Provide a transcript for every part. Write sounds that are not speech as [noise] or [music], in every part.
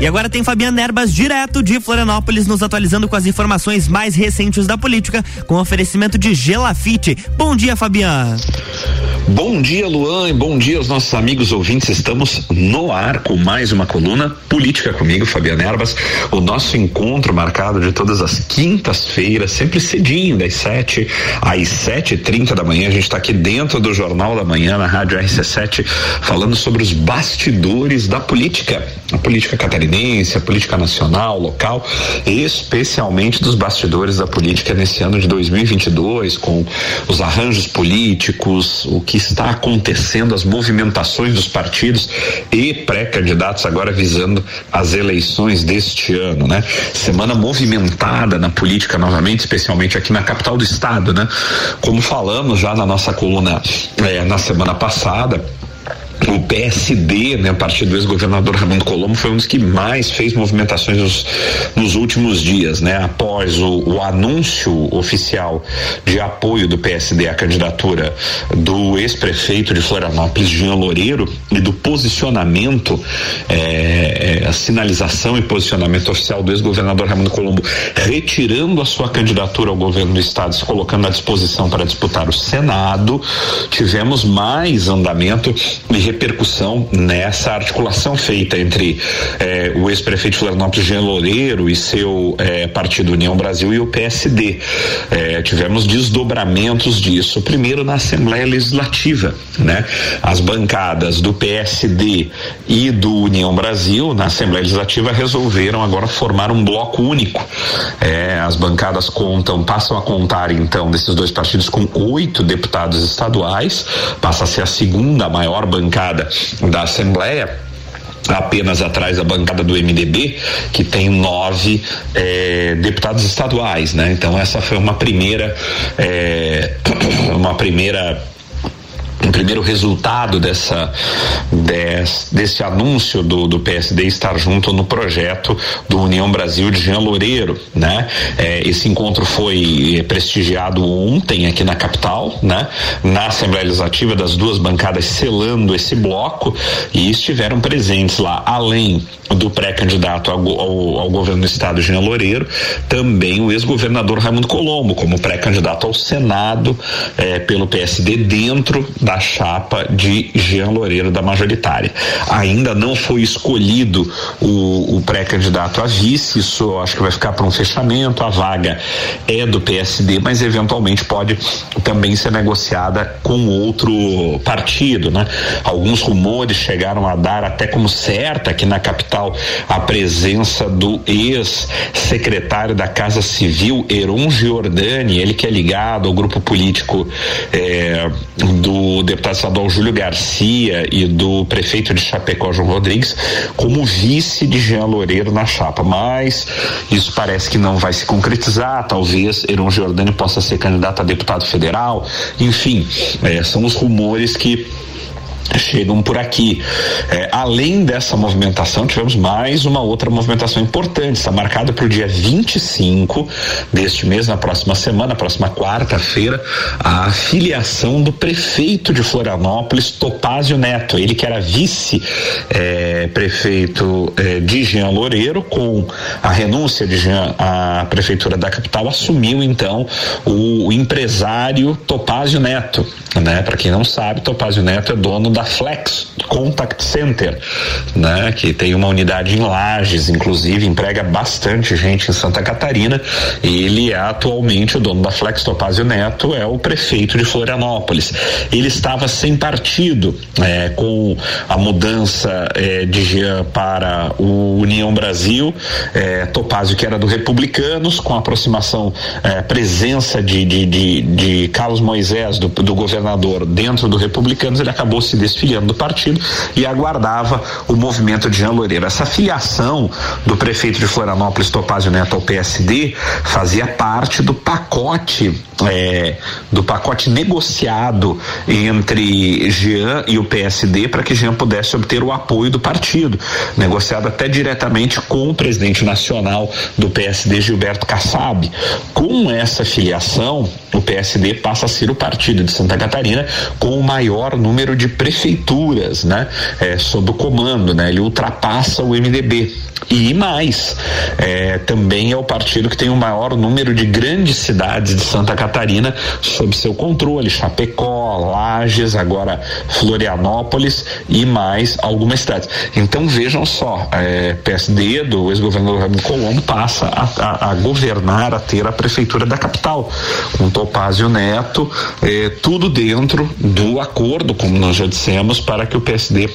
E agora tem Fabiana Erbas, direto de Florianópolis, nos atualizando com as informações mais recentes da política, com oferecimento de Gelafite. Bom dia, Fabiana. Bom dia, Luan, e bom dia aos nossos amigos ouvintes. Estamos no ar com mais uma coluna Política comigo, Fabiana Erbas. O nosso encontro marcado de todas as quintas-feiras, sempre cedinho, das 7 às sete e trinta da manhã. A gente está aqui dentro do Jornal da Manhã, na Rádio RC7, falando sobre os bastidores da política. A política catarinense, a política nacional, local, especialmente dos bastidores da política nesse ano de 2022, com os arranjos políticos, o que está acontecendo, as movimentações dos partidos e pré-candidatos agora visando as eleições deste ano, né? Semana movimentada na política novamente, especialmente aqui na capital do estado, né? Como falamos já na nossa coluna é, na semana passada, o PSD, né, a partir do ex-governador Raimundo Colombo, foi um dos que mais fez movimentações nos, nos últimos dias, né? Após o, o, anúncio oficial de apoio do PSD à candidatura do ex-prefeito de Florianópolis, Jean Loureiro, e do posicionamento, é, a sinalização e posicionamento oficial do ex-governador Raimundo Colombo, retirando a sua candidatura ao governo do estado, se colocando à disposição para disputar o Senado, tivemos mais andamento e repercussão nessa articulação feita entre eh, o ex-prefeito Florianópolis, Jean Loureiro, e seu eh, partido União Brasil e o PSD. Eh, tivemos desdobramentos disso, primeiro na Assembleia Legislativa, né? As bancadas do PSD e do União Brasil na Assembleia Legislativa resolveram agora formar um bloco único. as bancadas contam, passam a contar então desses dois partidos com oito deputados estaduais, passa a ser a segunda maior bancada bancada da Assembleia apenas atrás da bancada do MDB, que tem nove eh, deputados estaduais, né? Então essa foi uma primeira, eh, [coughs] uma primeira um primeiro resultado dessa des, desse anúncio do, do PSD estar junto no projeto do União Brasil de Jean Loureiro, né? É, esse encontro foi prestigiado ontem aqui na capital, né? Na Assembleia Legislativa das duas bancadas selando esse bloco e estiveram presentes lá, além do pré-candidato ao, ao, ao, governo do estado, Jean Loureiro, também o ex-governador Raimundo Colombo, como pré-candidato ao Senado eh, pelo PSD dentro da chapa de Jean Loureiro da majoritária. Ainda não foi escolhido o, o pré-candidato a vice, isso acho que vai ficar para um fechamento. A vaga é do PSD, mas eventualmente pode também ser negociada com outro partido, né? Alguns rumores chegaram a dar até como certa que na capital a presença do ex-secretário da Casa Civil, Heron Giordani, ele que é ligado ao grupo político eh, do deputado estadual Júlio Garcia e do prefeito de Chapecó, João Rodrigues, como vice de Jean Loureiro na chapa. Mas isso parece que não vai se concretizar. Talvez Heron Giordani possa ser candidato a deputado federal. Enfim, eh, são os rumores que chegam por aqui. É, além dessa movimentação, tivemos mais uma outra movimentação importante, está marcada para o dia 25 deste mês, na próxima semana, próxima quarta-feira, a filiação do prefeito de Florianópolis, Topázio Neto, ele que era vice-prefeito é, é, de Jean Loureiro, com a renúncia de Jean à prefeitura da capital, assumiu então o, empresário Topázio Neto, né? Para quem não sabe, Topázio Neto é dono da da Flex Contact Center, né? Que tem uma unidade em Lages, inclusive emprega bastante gente em Santa Catarina. Ele é atualmente o dono da Flex Topazio Neto, é o prefeito de Florianópolis. Ele estava sem partido é, com a mudança é, de Jean para o União Brasil, é, Topazio que era do Republicanos, com a aproximação, é, presença de, de, de, de Carlos Moisés, do, do governador, dentro do Republicanos, ele acabou se desfiliando do partido e aguardava o movimento de Jean Loureiro. Essa filiação do prefeito de Florianópolis, Topázio Neto, ao PSD, fazia parte do pacote é, do pacote negociado entre Jean e o PSD para que Jean pudesse obter o apoio do partido, negociado até diretamente com o presidente nacional do PSD, Gilberto Kassab. Com essa filiação, o PSD passa a ser o partido de Santa Catarina com o maior número de prefeitos prefeituras, né? É, sob o comando, né? Ele ultrapassa o MDB. E mais, é, também é o partido que tem o maior número de grandes cidades de Santa Catarina sob seu controle, Chapecó, Lages, agora Florianópolis e mais algumas cidades. Então vejam só, é, PSD do ex-governador Raimundo Colombo passa a, a, a, governar, a ter a prefeitura da capital, com Topázio Neto, é, tudo dentro do acordo, como nós já dissemos, para que o PSD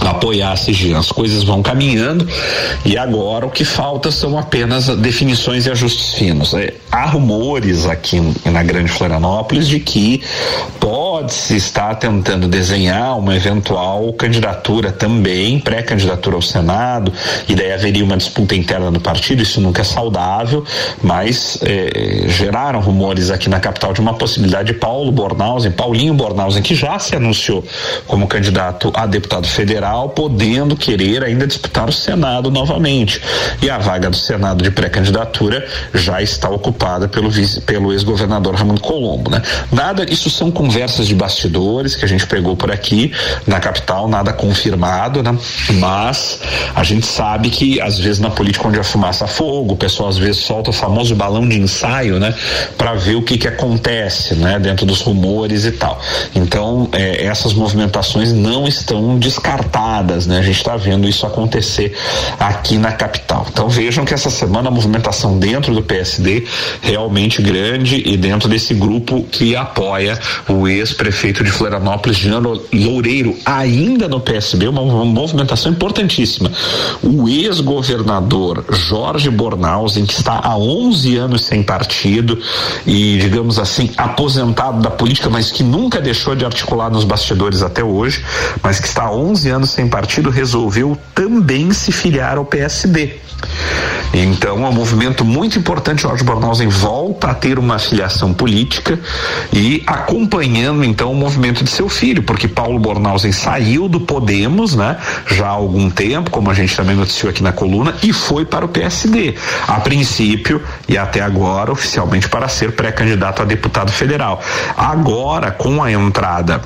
apoiar a CG. As coisas vão caminhando e agora o que falta são apenas definições e ajustes finos. É, há rumores aqui na Grande Florianópolis de que pode-se estar tentando desenhar uma eventual candidatura também, pré-candidatura ao Senado, e daí haveria uma disputa interna no partido, isso nunca é saudável, mas é, geraram rumores aqui na capital de uma possibilidade de Paulo Bornhausen, Paulinho Bornhausen, que já se anunciou como candidato a deputado federal Federal podendo querer ainda disputar o Senado novamente. E a vaga do Senado de pré-candidatura já está ocupada pelo, pelo ex-governador Ramon Colombo, né? Nada, isso são conversas de bastidores que a gente pegou por aqui na capital, nada confirmado, né? Mas a gente sabe que às vezes na política onde a fumaça fogo, o pessoal às vezes solta o famoso balão de ensaio, né? Para ver o que que acontece, né? Dentro dos rumores e tal. Então, eh, essas movimentações não estão descartadas né? A gente está vendo isso acontecer aqui na capital. Então vejam que essa semana a movimentação dentro do PSD realmente grande e dentro desse grupo que apoia o ex-prefeito de Florianópolis, Jean Loureiro, ainda no PSB, uma, uma movimentação importantíssima. O ex-governador Jorge Bornhausen, que está há 11 anos sem partido e, digamos assim, aposentado da política, mas que nunca deixou de articular nos bastidores até hoje, mas que está há 11 anos sem partido, resolveu também se filiar ao PSD. Então é um movimento muito importante. Jorge Bornhausen volta a ter uma filiação política e acompanhando então o movimento de seu filho, porque Paulo Bornhausen saiu do Podemos, né? Já há algum tempo, como a gente também noticiou aqui na coluna, e foi para o PSD. A princípio e até agora oficialmente para ser pré-candidato a deputado federal. Agora com a entrada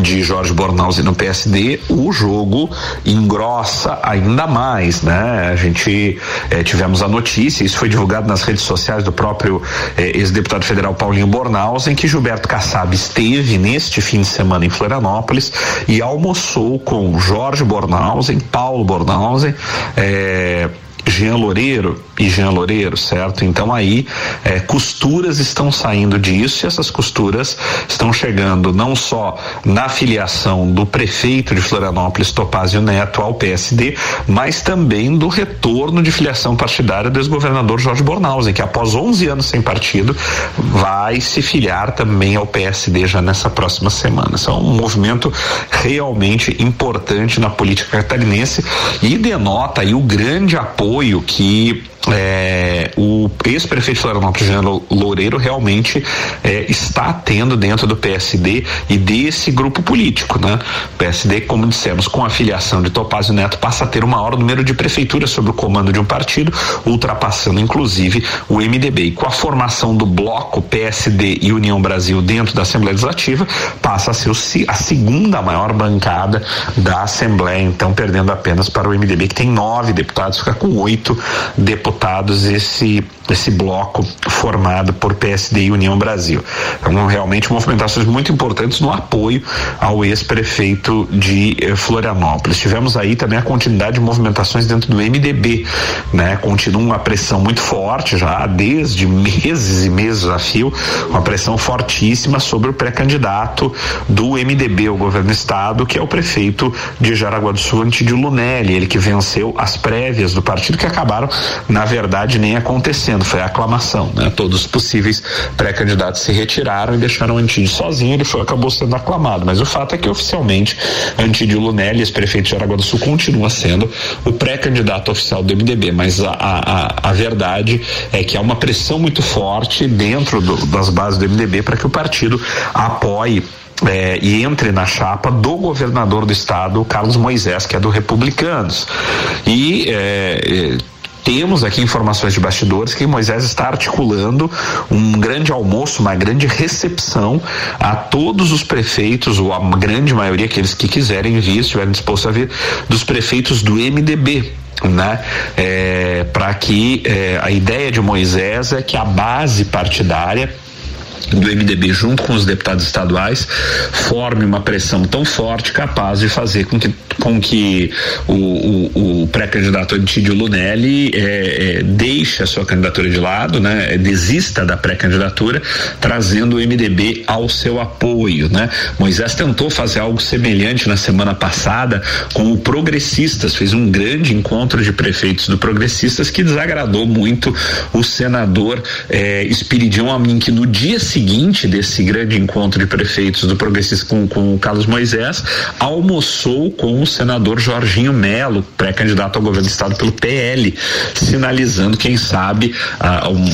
de Jorge Bornhausen no PSD, o jogo engrossa ainda mais, né? A gente eh, tivemos a notícia, isso foi divulgado nas redes sociais do próprio eh, ex-deputado federal Paulinho Bornhausen, que Gilberto Kassab esteve neste fim de semana em Florianópolis e almoçou com Jorge Bornhausen, Paulo Bornhausen, eh, Jean Loureiro e Jean Loureiro, certo? Então aí é, costuras estão saindo disso e essas costuras estão chegando não só na filiação do prefeito de Florianópolis, Topázio Neto, ao PSD, mas também do retorno de filiação partidária do ex-governador Jorge Bornhausen, que após 11 anos sem partido vai se filiar também ao PSD já nessa próxima semana. Isso é um movimento realmente importante na política catarinense e denota aí o grande apoio apoio que é, o ex-prefeito Florianópolis, Jean Loureiro, realmente é, está tendo dentro do PSD e desse grupo político, né? O PSD, como dissemos, com a filiação de Topázio Neto, passa a ter o maior número de prefeituras sob o comando de um partido, ultrapassando inclusive o MDB. E com a formação do bloco PSD e União Brasil dentro da Assembleia Legislativa, passa a ser a segunda maior bancada da Assembleia, então perdendo apenas para o MDB, que tem nove deputados, fica com oito deputados deputados esse esse bloco formado por PSD e União Brasil. Então, realmente movimentações muito importantes no apoio ao ex-prefeito de eh, Florianópolis. Tivemos aí também a continuidade de movimentações dentro do MDB, né? Continua uma pressão muito forte já desde meses e meses a fio, uma pressão fortíssima sobre o pré-candidato do MDB ao governo do estado, que é o prefeito de Jaraguá do Sul, Antídio Lunelli, ele que venceu as prévias do partido que acabaram, na verdade, nem acontecendo foi a aclamação, né? Todos os possíveis pré-candidatos se retiraram e deixaram Antídio sozinho, ele foi, acabou sendo aclamado, mas o fato é que oficialmente Antídio Lunelli, ex-prefeito de Aragua do Sul, continua sendo o pré-candidato oficial do MDB, mas a, a, a, verdade é que há uma pressão muito forte dentro do, das bases do MDB para que o partido apoie é, e entre na chapa do governador do estado, Carlos Moisés, que é do Republicanos. E é, temos aqui informações de bastidores que Moisés está articulando um grande almoço, uma grande recepção a todos os prefeitos, ou a grande maioria, aqueles que quiserem vir, estiverem dispostos a vir, dos prefeitos do MDB né? É, para que é, a ideia de Moisés é que a base partidária do MDB junto com os deputados estaduais forme uma pressão tão forte capaz de fazer com que, com que o, o, o pré-candidato Antídio Lunelli é, é, deixe a sua candidatura de lado, né, desista da pré-candidatura, trazendo o MDB ao seu apoio. Né? Moisés tentou fazer algo semelhante na semana passada com o Progressistas, fez um grande encontro de prefeitos do Progressistas que desagradou muito o senador é, Espiridião Amin, que no dia seguinte desse grande encontro de prefeitos do Progressista com, com o Carlos Moisés, almoçou com o senador Jorginho Melo, pré-candidato ao governo do estado pelo PL, sinalizando, quem sabe,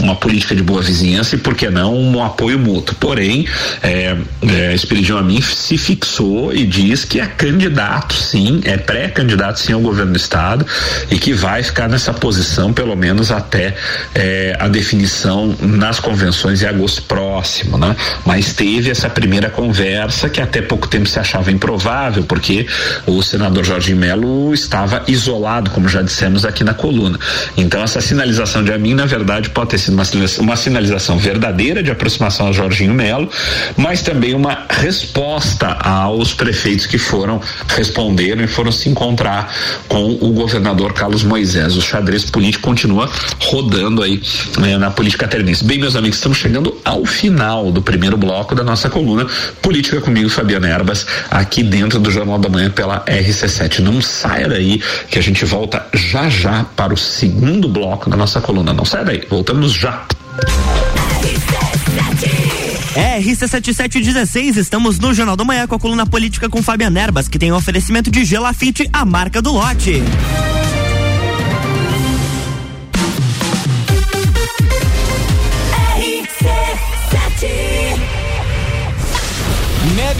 uma política de boa vizinhança e, por que não, um apoio mútuo. Porém, é, é, Espiridião Amin se fixou e diz que é candidato, sim, é pré-candidato, sim, ao governo do estado e que vai ficar nessa posição, pelo menos até é, a definição nas convenções em agosto próximo próximo, né? Mas teve essa primeira conversa que até pouco tempo se achava improvável, porque o senador Jorge Melo estava isolado, como já dissemos aqui na coluna. Então essa sinalização de Amin, na verdade, pode ter sido uma sinalização, uma sinalização verdadeira de aproximação a Jorginho Melo, mas também uma resposta aos prefeitos que foram responderam e foram se encontrar com o governador Carlos Moisés. O xadrez político continua rodando aí né, na política catarinense. Bem, meus amigos, estamos chegando ao final final do primeiro bloco da nossa coluna Política comigo, Fabiana Erbas, aqui dentro do Jornal da Manhã pela RC7. Não saia daí que a gente volta já já para o segundo bloco da nossa coluna. Não saia daí, voltamos já. RC7716, estamos no Jornal da Manhã com a coluna política com Fabiana Erbas, que tem um oferecimento de Gelafite, a marca do lote.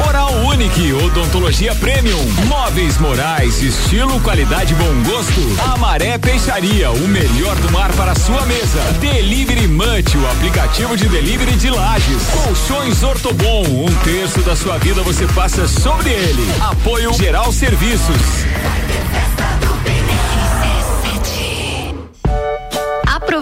Oral Unique, odontologia premium, móveis morais, estilo, qualidade, bom gosto. Amaré Peixaria, o melhor do mar para sua mesa. Delivery Munch, o aplicativo de delivery de lajes. Colchões Ortobon, um terço da sua vida você passa sobre ele. Apoio Geral Serviços.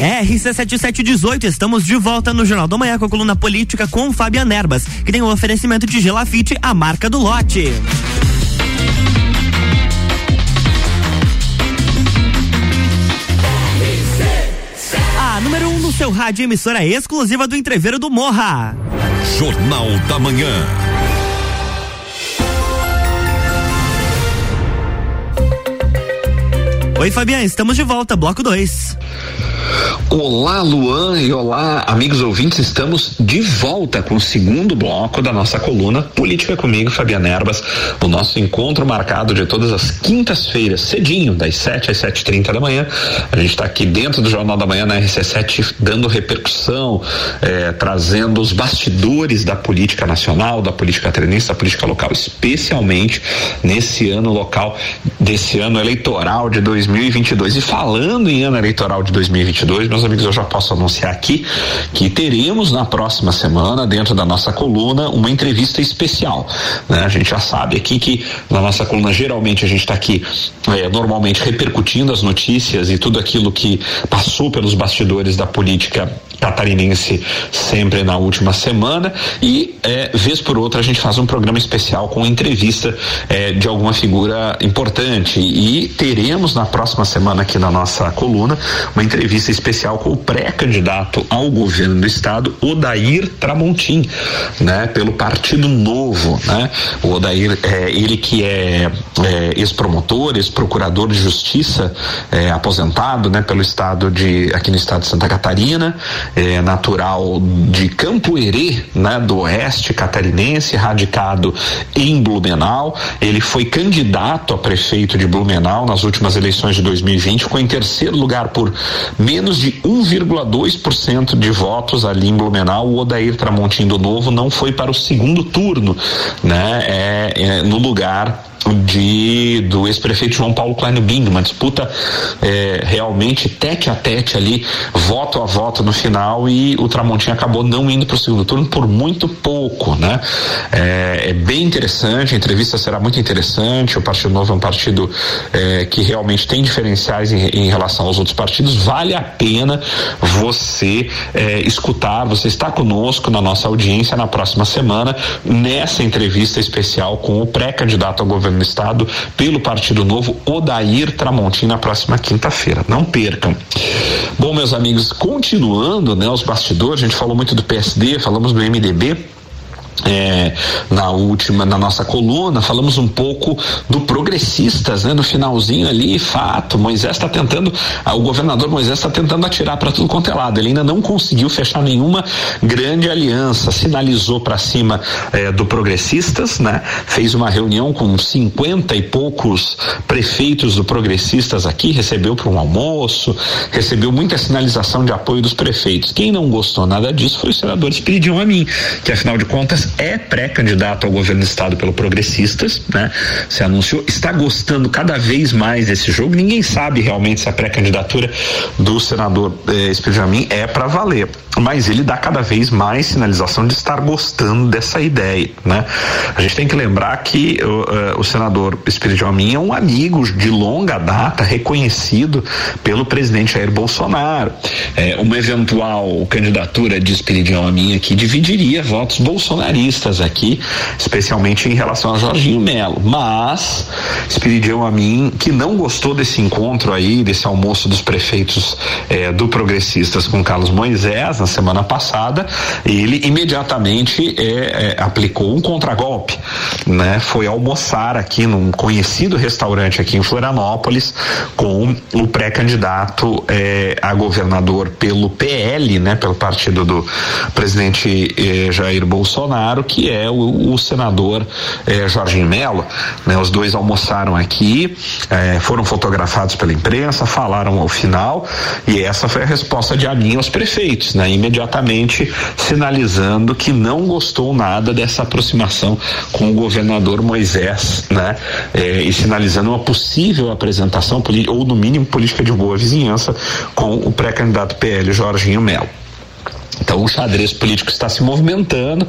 RC7718, estamos de volta no Jornal da Manhã com a coluna política com Fabiana Erbas, que tem o um oferecimento de Gelafite, a marca do lote. A número 1 um no seu rádio, emissora exclusiva do Entreveiro do Morra. Jornal da Manhã. Oi, Fabiana, estamos de volta, bloco 2. Olá, Luan e olá, amigos ouvintes. Estamos de volta com o segundo bloco da nossa coluna Política comigo, Fabiana Erbas. O nosso encontro marcado de todas as quintas-feiras, cedinho, das 7 às 7h30 da manhã. A gente está aqui dentro do Jornal da Manhã na RC7, dando repercussão, eh, trazendo os bastidores da política nacional, da política treinense, da política local, especialmente nesse ano local, desse ano eleitoral de 2022. E falando em ano eleitoral de 2022, meus amigos, eu já posso anunciar aqui que teremos na próxima semana, dentro da nossa coluna, uma entrevista especial. Né? A gente já sabe aqui que na nossa coluna, geralmente, a gente está aqui é, normalmente repercutindo as notícias e tudo aquilo que passou pelos bastidores da política catarinense sempre na última semana. E é, vez por outra a gente faz um programa especial com entrevista é, de alguma figura importante. E teremos na próxima semana aqui na nossa coluna uma entrevista especial com o pré-candidato ao governo do estado Odair Tramontim, né, pelo Partido Novo, né? O Odair é ele que é, é ex-promotor, ex-procurador de justiça, é, aposentado, né, pelo estado de aqui no estado de Santa Catarina, é, natural de Campo Herê, né, do oeste catarinense, radicado em Blumenau. Ele foi candidato a prefeito de Blumenau nas últimas eleições de 2020, ficou em terceiro lugar por menos de 1,2% de votos ali em Blumenau. O Odair Tramontim do Novo não foi para o segundo turno, né? É, é no lugar de do ex-prefeito João Paulo Kleinbing, uma disputa é, realmente tete a tete ali, voto a voto no final e o Tramontim acabou não indo para o segundo turno por muito pouco, né? É, é, bem interessante, a entrevista será muito interessante. O Partido Novo é um partido é, que realmente tem diferenciais em, em, relação aos outros partidos. Vale a pena você é, escutar, você está conosco na nossa audiência na próxima semana nessa entrevista especial com o pré-candidato ao governo governo do estado pelo Partido Novo, Odair Tramontim, na próxima quinta-feira. Não percam. Bom, meus amigos, continuando, né, os bastidores, a gente falou muito do PSD, falamos do MDB é, na última, na nossa coluna, falamos um pouco do progressistas, né? No finalzinho ali, fato, Moisés está tentando, ah, o governador Moisés está tentando atirar para tudo quanto é lado. Ele ainda não conseguiu fechar nenhuma grande aliança, sinalizou para cima é, do progressistas, né? Fez uma reunião com cinquenta e poucos prefeitos do progressistas aqui, recebeu para um almoço, recebeu muita sinalização de apoio dos prefeitos. Quem não gostou nada disso foi o senador Espiridion a mim, que afinal de contas é pré-candidato ao governo do estado pelo Progressistas, né? Se anunciou, está gostando cada vez mais desse jogo. Ninguém sabe realmente se a pré-candidatura do senador eh, Espírito é para valer mas ele dá cada vez mais sinalização de estar gostando dessa ideia, né? A gente tem que lembrar que uh, o senador Espírito Amin é um amigo de longa data, reconhecido pelo presidente Jair Bolsonaro. É, uma eventual candidatura de Espírito Amin aqui dividiria votos bolsonaristas aqui, especialmente em relação a Jorginho Melo. Mas Espírito Amin, que não gostou desse encontro aí, desse almoço dos prefeitos eh, do Progressistas com Carlos Moisés, na semana passada, ele imediatamente é, é, aplicou um contragolpe, né? Foi almoçar aqui num conhecido restaurante aqui em Florianópolis com o pré-candidato é, a governador pelo PL, né? Pelo partido do presidente é, Jair Bolsonaro, que é o, o senador é, Jorginho Melo, né? Os dois almoçaram aqui, é, foram fotografados pela imprensa, falaram ao final e essa foi a resposta de Amin aos prefeitos, né? imediatamente sinalizando que não gostou nada dessa aproximação com o governador Moisés, né? É, e sinalizando uma possível apresentação ou no mínimo política de boa vizinhança com o pré-candidato PL Jorginho Melo. Então o xadrez político está se movimentando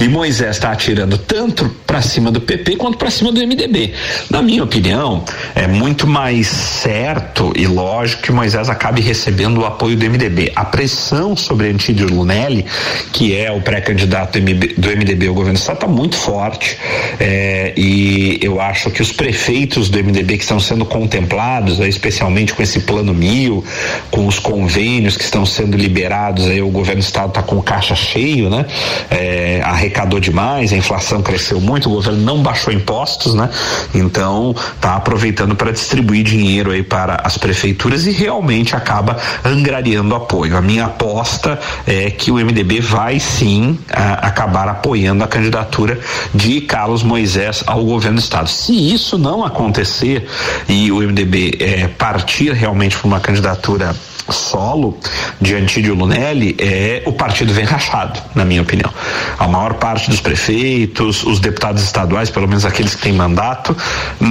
e Moisés está atirando tanto para cima do PP quanto para cima do MDB. Na minha opinião, é muito mais certo e lógico que Moisés acabe recebendo o apoio do MDB. A pressão sobre Antídio Lunelli, que é o pré-candidato do MDB ao governo está muito forte é, e eu acho que os prefeitos do MDB que estão sendo contemplados, especialmente com esse plano mil, com os convênios que estão sendo liberados aí o governo Estado está com o caixa cheio, né? É, arrecadou demais, a inflação cresceu muito, o governo não baixou impostos, né? Então está aproveitando para distribuir dinheiro aí para as prefeituras e realmente acaba angariando apoio. A minha aposta é que o MDB vai sim a, acabar apoiando a candidatura de Carlos Moisés ao governo do estado. Se isso não acontecer e o MDB é, partir realmente para uma candidatura solo de Antídio Lunelli, é, o partido vem rachado, na minha opinião. A maior parte dos prefeitos, os deputados estaduais, pelo menos aqueles que têm mandato,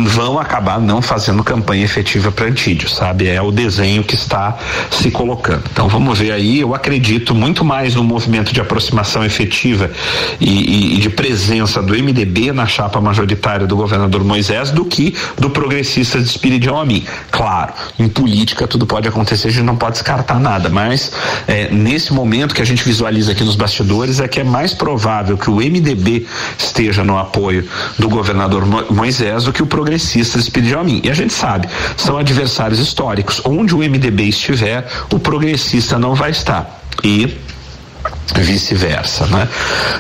vão acabar não fazendo campanha efetiva para Antídio, sabe? É o desenho que está se colocando. Então vamos ver aí, eu acredito muito mais no movimento de aproximação efetiva e, e, e de presença do MDB na chapa majoritária do governador Moisés do que do progressista de Espírito Amin. Claro, em política tudo pode acontecer, a gente não pode descartar nada, mas é, nesse momento que a gente visualiza aqui nos bastidores é que é mais provável que o MDB esteja no apoio do governador Moisés do que o progressista Espírito mim. E a gente sabe, são adversários históricos. Onde o MDB estiver, o progressista não vai estar. E vice-versa, né?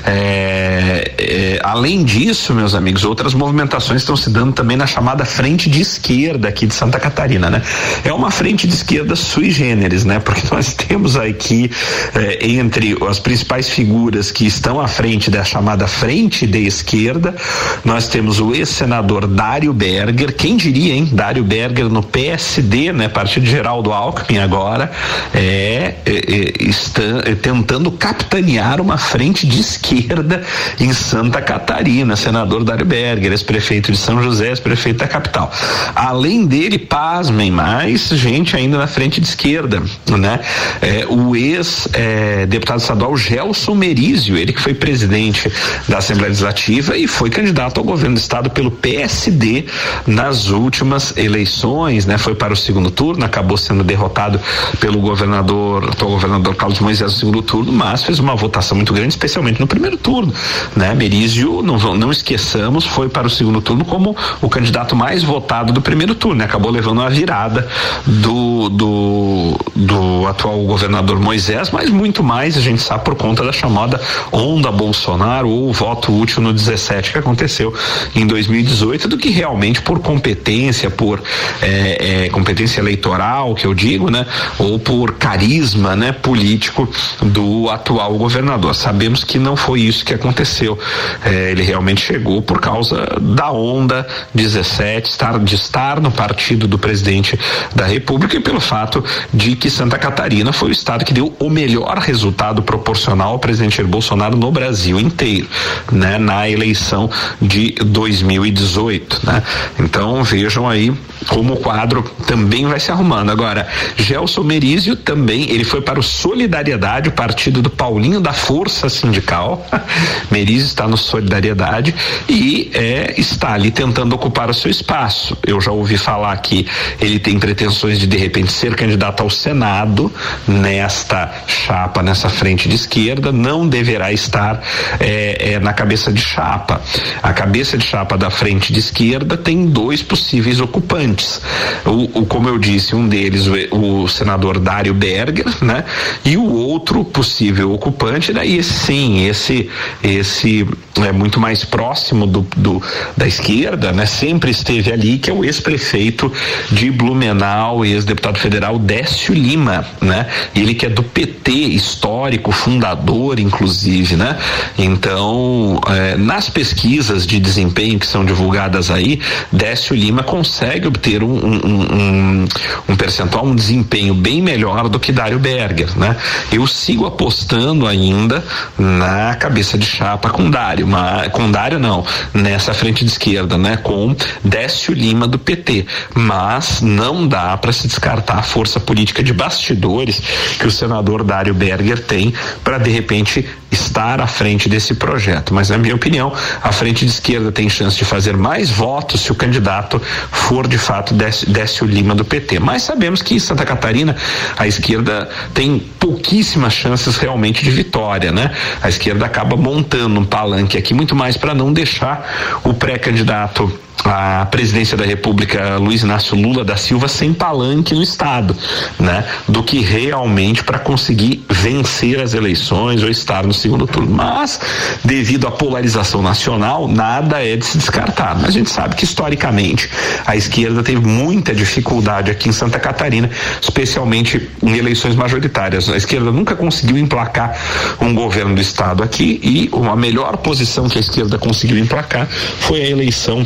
É, é, além disso, meus amigos, outras movimentações estão se dando também na chamada frente de esquerda aqui de Santa Catarina, né? É uma frente de esquerda sui generis, né? Porque [laughs] nós temos aqui é, entre as principais figuras que estão à frente da chamada frente de esquerda, nós temos o ex-senador Dário Berger, quem diria, hein? Dário Berger no PSD, né? Partido Geraldo Alckmin agora, é, é, é está tentando capitanear uma frente de esquerda em Santa Catarina, senador Dário Berger, ex-prefeito de São José, ex-prefeito da capital. Além dele, pasmem, mais gente ainda na frente de esquerda, né? É, o ex-deputado é, estadual Gelson Merizio, ele que foi presidente da Assembleia Legislativa e foi candidato ao governo do estado pelo PSD nas últimas eleições, né? Foi para o segundo turno, acabou sendo derrotado pelo governador, atual governador Carlos Moisés no segundo turno, mas fez uma votação muito grande, especialmente no primeiro turno, né? Merizio, não, não esqueçamos, foi para o segundo turno como o candidato mais votado do primeiro turno, né? acabou levando a virada do, do, do atual governador Moisés, mas muito mais a gente sabe por conta da chamada onda Bolsonaro ou voto útil no 17 que aconteceu em 2018 do que realmente por competência, por é, é, competência eleitoral, que eu digo, né? Ou por carisma, né? Político do atual governador. Sabemos que não foi isso que aconteceu. É, ele realmente chegou por causa da onda 17, estar, de estar no partido do presidente da República e pelo fato de que Santa Catarina foi o estado que deu o melhor resultado proporcional ao presidente Jair Bolsonaro no Brasil inteiro, né, na eleição de 2018, né? Então vejam aí como o quadro também vai se arrumando. Agora, Gelson Merizio também, ele foi para o Solidariedade, o partido do Paulinho da Força Sindical. [laughs] Merizio está no Solidariedade e é, está ali tentando ocupar o seu espaço. Eu já ouvi falar que ele tem pretensões de de repente ser candidato ao Senado nesta chapa, nessa frente de esquerda, não deverá estar é, é, na cabeça de chapa. A cabeça de chapa da frente de esquerda tem dois possíveis ocupantes. O, o como eu disse, um deles o, o senador Dário Berger, né? E o outro possível ocupante, daí sim, esse esse é muito mais próximo do, do da esquerda, né? Sempre esteve ali, que é o ex-prefeito de Blumenau, ex-deputado federal Décio Lima, né? Ele que é do PT histórico, fundador, inclusive, né? Então, é, nas pesquisas de desempenho que são divulgadas aí, Décio Lima consegue obter um, um, um, um percentual, um desempenho bem melhor do que Dário Berger, né? Eu sigo apostando ainda na cabeça de chapa com Dário, mas, com Dário não, nessa frente de esquerda, né? Com Décio Lima do PT, mas não dá para se descartar a força política de bastidores que o senador Dário Berger tem para de repente estar à frente desse projeto. Mas na minha opinião, a frente de esquerda tem chance de fazer mais votos se o candidato for de fato Décio Lima do PT. Mas sabemos que em Santa Catarina a esquerda tem pouquíssimas chances realmente de vitória, né? A esquerda acaba montando um palanque aqui muito mais para não deixar o pré-candidato a presidência da República Luiz Inácio Lula da Silva sem palanque no estado, né? Do que realmente para conseguir vencer as eleições ou estar no segundo turno. Mas devido à polarização nacional, nada é de se descartar. Mas a gente sabe que historicamente a esquerda teve muita dificuldade aqui em Santa Catarina, especialmente em eleições majoritárias. A esquerda nunca conseguiu emplacar um governo do estado aqui e uma melhor posição que a esquerda conseguiu emplacar foi a eleição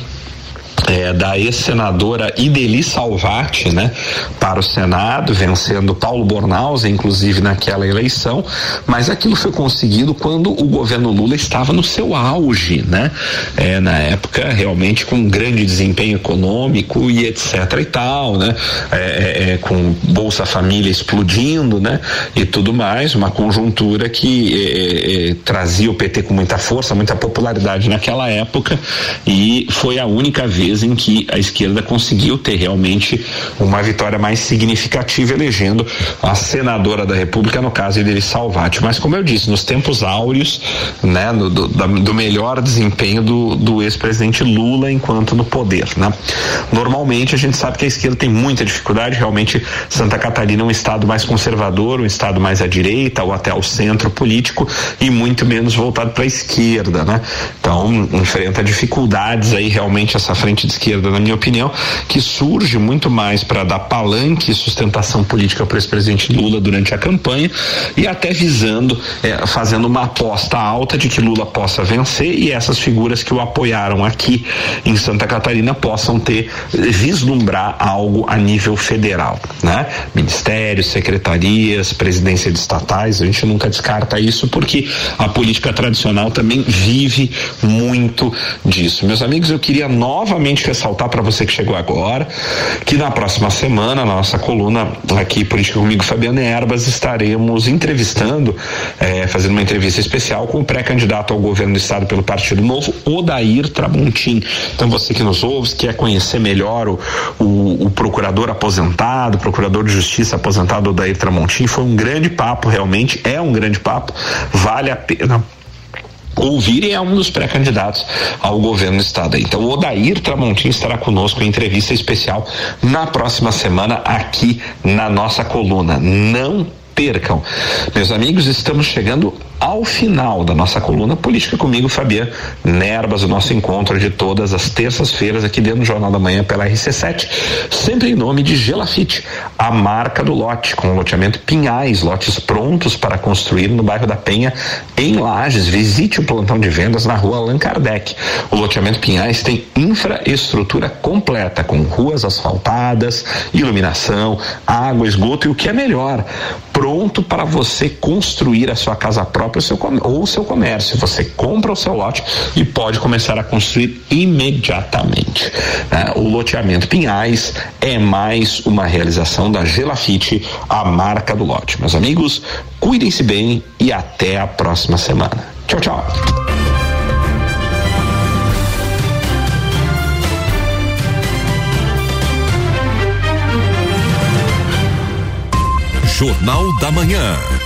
é, da ex-senadora Ideli Salvati, né, para o Senado, vencendo Paulo Bornhausen, inclusive naquela eleição, mas aquilo foi conseguido quando o governo Lula estava no seu auge, né, é, na época realmente com um grande desempenho econômico e etc e tal, né, é, é, é com Bolsa Família explodindo, né, e tudo mais, uma conjuntura que é, trazia o PT com muita força, muita popularidade naquela época e foi a única vez em que a esquerda conseguiu ter realmente uma vitória mais significativa, elegendo a senadora da República, no caso Ideri Salvati. Mas, como eu disse, nos tempos áureos, né, do, do, do melhor desempenho do, do ex-presidente Lula enquanto no poder, né? Normalmente a gente sabe que a esquerda tem muita dificuldade, realmente Santa Catarina é um estado mais conservador, um estado mais à direita ou até ao centro político e muito menos voltado para a esquerda, né? Então, enfrenta dificuldades aí realmente essa frente de esquerda, na minha opinião, que surge muito mais para dar palanque e sustentação política para o ex-presidente Lula durante a campanha e até visando, é, fazendo uma aposta alta de que Lula possa vencer e essas figuras que o apoiaram aqui em Santa Catarina possam ter, vislumbrar algo a nível federal, né? Ministérios, secretarias, presidência de estatais, a gente nunca descarta isso porque a política tradicional também vive muito disso. Meus amigos, eu queria novamente ressaltar para você que chegou agora que na próxima semana, na nossa coluna aqui Política Comigo, Fabiana Erbas, estaremos entrevistando, eh, fazendo uma entrevista especial com o pré-candidato ao governo do estado pelo Partido Novo, Odair Tramontim. Então você que nos ouve, quer conhecer melhor o, o, o procurador aposentado, procurador de justiça aposentado Odair Tramontim, foi um grande papo, realmente é um grande papo, vale a pena ouvirem é um dos pré-candidatos ao governo do estado. Então, o Odair Tramontim estará conosco em entrevista especial na próxima semana aqui na nossa coluna. Não percam. Meus amigos, estamos chegando ao final da nossa coluna Política comigo, Fabiano Nerbas, o nosso encontro de todas as terças-feiras aqui dentro do Jornal da Manhã pela RC7, sempre em nome de Gelafite, a marca do lote, com loteamento Pinhais, lotes prontos para construir no bairro da Penha, em Lages. Visite o plantão de vendas na rua Allan Kardec. O loteamento Pinhais tem infraestrutura completa, com ruas asfaltadas, iluminação, água, esgoto e o que é melhor, pronto para você construir a sua casa própria próprio seu ou o seu comércio. Você compra o seu lote e pode começar a construir imediatamente. Né? O loteamento Pinhais é mais uma realização da Gelafite, a marca do lote. Meus amigos, cuidem-se bem e até a próxima semana. Tchau, tchau. Jornal da Manhã.